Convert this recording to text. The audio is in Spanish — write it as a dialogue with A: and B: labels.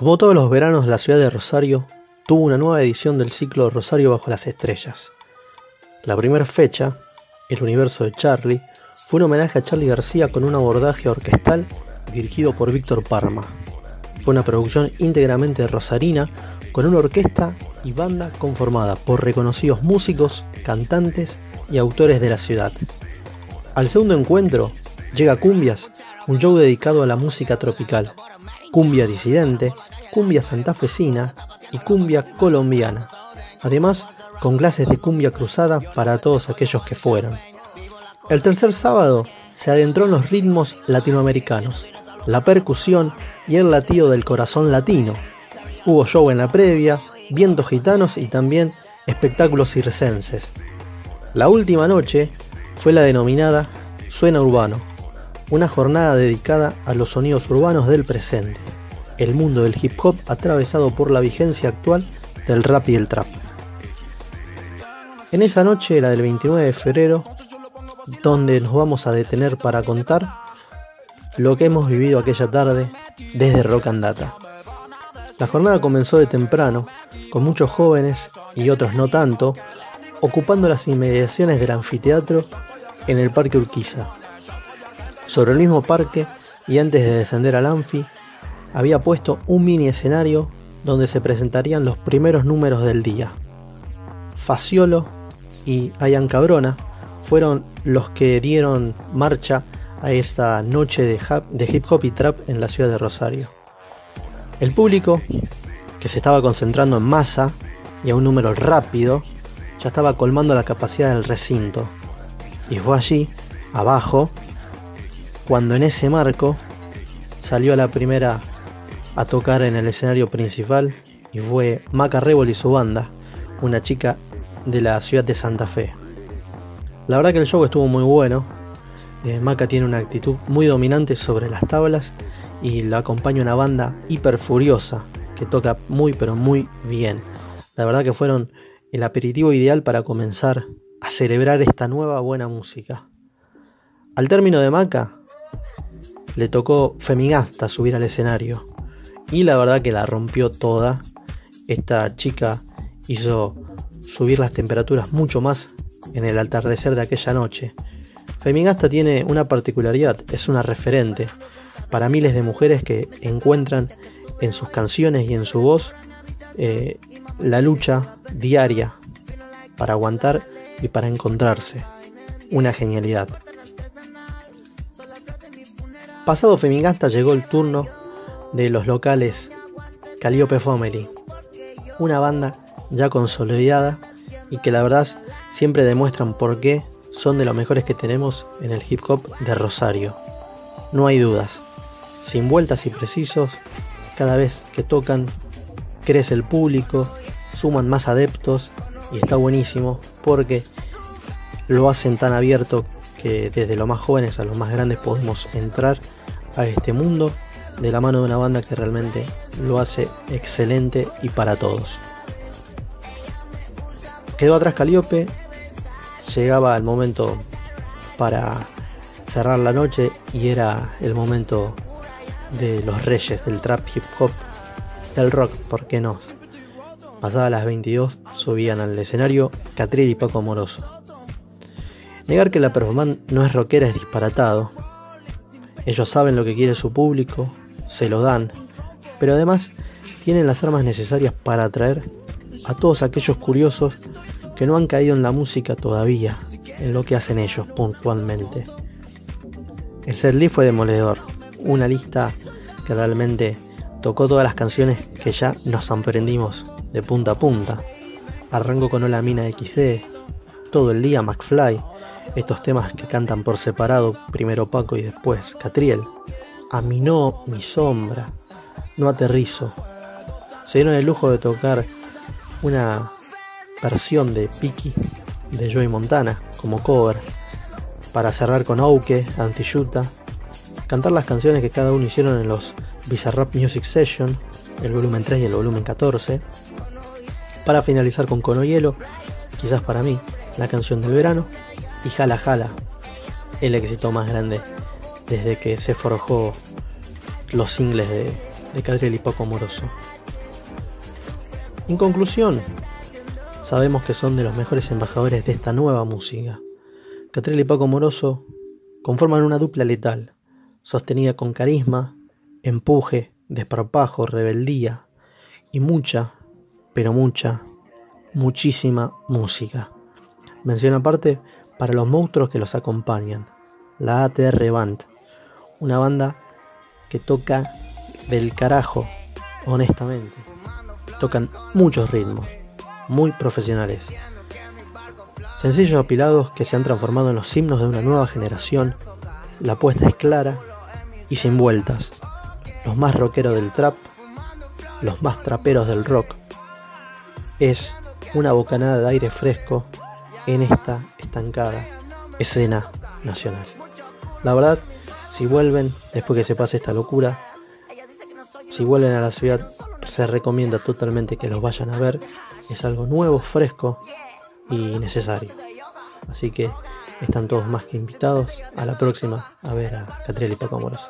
A: Como todos los veranos, la ciudad de Rosario tuvo una nueva edición del ciclo Rosario bajo las estrellas. La primera fecha, El universo de Charlie, fue un homenaje a Charlie García con un abordaje orquestal dirigido por Víctor Parma. Fue una producción íntegramente rosarina con una orquesta y banda conformada por reconocidos músicos, cantantes y autores de la ciudad. Al segundo encuentro llega Cumbias, un show dedicado a la música tropical, cumbia disidente, cumbia santafesina y cumbia colombiana. Además, con clases de cumbia cruzada para todos aquellos que fueran. El tercer sábado se adentró en los ritmos latinoamericanos, la percusión y el latido del corazón latino. Hubo show en la previa, vientos gitanos y también espectáculos circenses. La última noche fue la denominada Suena Urbano, una jornada dedicada a los sonidos urbanos del presente, el mundo del hip hop atravesado por la vigencia actual del rap y el trap. En esa noche, la del 29 de febrero, donde nos vamos a detener para contar lo que hemos vivido aquella tarde desde Rock and Data. La jornada comenzó de temprano, con muchos jóvenes y otros no tanto, ocupando las inmediaciones del anfiteatro en el Parque Urquiza. Sobre el mismo parque, y antes de descender al anfi, había puesto un mini escenario donde se presentarían los primeros números del día. Faciolo y Ayan Cabrona fueron los que dieron marcha a esta noche de, hip hop y trap en la ciudad de Rosario. El público, que se estaba concentrando en masa y a un número rápido, ya estaba colmando la capacidad del recinto. Y fue allí, abajo, cuando en ese marco salió la primera a tocar en el escenario principal y fue Maca Rebol y su banda, una chica de la ciudad de Santa Fe. La verdad que el show estuvo muy bueno. Eh, Maca tiene una actitud muy dominante sobre las tablas y la acompaña una banda hiper furiosa que toca muy pero muy bien. La verdad que fueron el aperitivo ideal para comenzar a celebrar esta nueva buena música. Al término de Maca, le tocó Femigasta subir al escenario y la verdad que la rompió toda. Esta chica hizo subir las temperaturas mucho más en el atardecer de aquella noche. Femigasta tiene una particularidad, es una referente para miles de mujeres que encuentran en sus canciones y en su voz eh, la lucha diaria para aguantar y para encontrarse. Una genialidad. Pasado Femigasta llegó el turno de los locales Calliope Family, una banda ya consolidada y que la verdad siempre demuestran por qué son de los mejores que tenemos en el hip hop de Rosario. No hay dudas, sin vueltas y precisos, cada vez que tocan crece el público, suman más adeptos y está buenísimo porque lo hacen tan abierto que desde los más jóvenes a los más grandes podemos entrar a este mundo de la mano de una banda que realmente lo hace excelente y para todos. Quedó atrás Caliope, llegaba el momento para cerrar la noche y era el momento de los reyes del trap hip hop, del rock, ¿por qué no? Pasadas las 22 subían al escenario Catriel y Paco Amoroso. Negar que la performance no es rockera es disparatado. Ellos saben lo que quiere su público, se lo dan, pero además tienen las armas necesarias para atraer a todos aquellos curiosos que no han caído en la música todavía, en lo que hacen ellos puntualmente. El setlist fue demoledor, una lista que realmente tocó todas las canciones que ya nos aprendimos de punta a punta. Arranco con Hola Mina XD, todo el día McFly, estos temas que cantan por separado, primero Paco y después Catriel. Aminó mi sombra, no aterrizo. Se dieron el lujo de tocar una versión de Piki de Joey Montana como cover para cerrar con Auke, Antiyuta, cantar las canciones que cada uno hicieron en los Bizarrap Music Session, el volumen 3 y el volumen 14, para finalizar con Cono Hielo, quizás para mí, la canción del verano, y Jala Jala, el éxito más grande desde que se forjó los singles de de Catriel y Paco Amoroso. En conclusión, sabemos que son de los mejores embajadores de esta nueva música. Catriel y Paco Amoroso conforman una dupla letal, sostenida con carisma, empuje, desparpajo, rebeldía y mucha, pero mucha, muchísima música. Mención aparte para los monstruos que los acompañan, la ATR Band, una banda que toca del carajo, honestamente. Tocan muchos ritmos, muy profesionales. Sencillos apilados que se han transformado en los himnos de una nueva generación. La apuesta es clara y sin vueltas. Los más rockeros del trap, los más traperos del rock. Es una bocanada de aire fresco en esta estancada escena nacional. La verdad, si vuelven después que se pase esta locura, si vuelven a la ciudad, se recomienda totalmente que los vayan a ver. Es algo nuevo, fresco y necesario. Así que están todos más que invitados a la próxima a ver a Catriel y Paco Amoroso.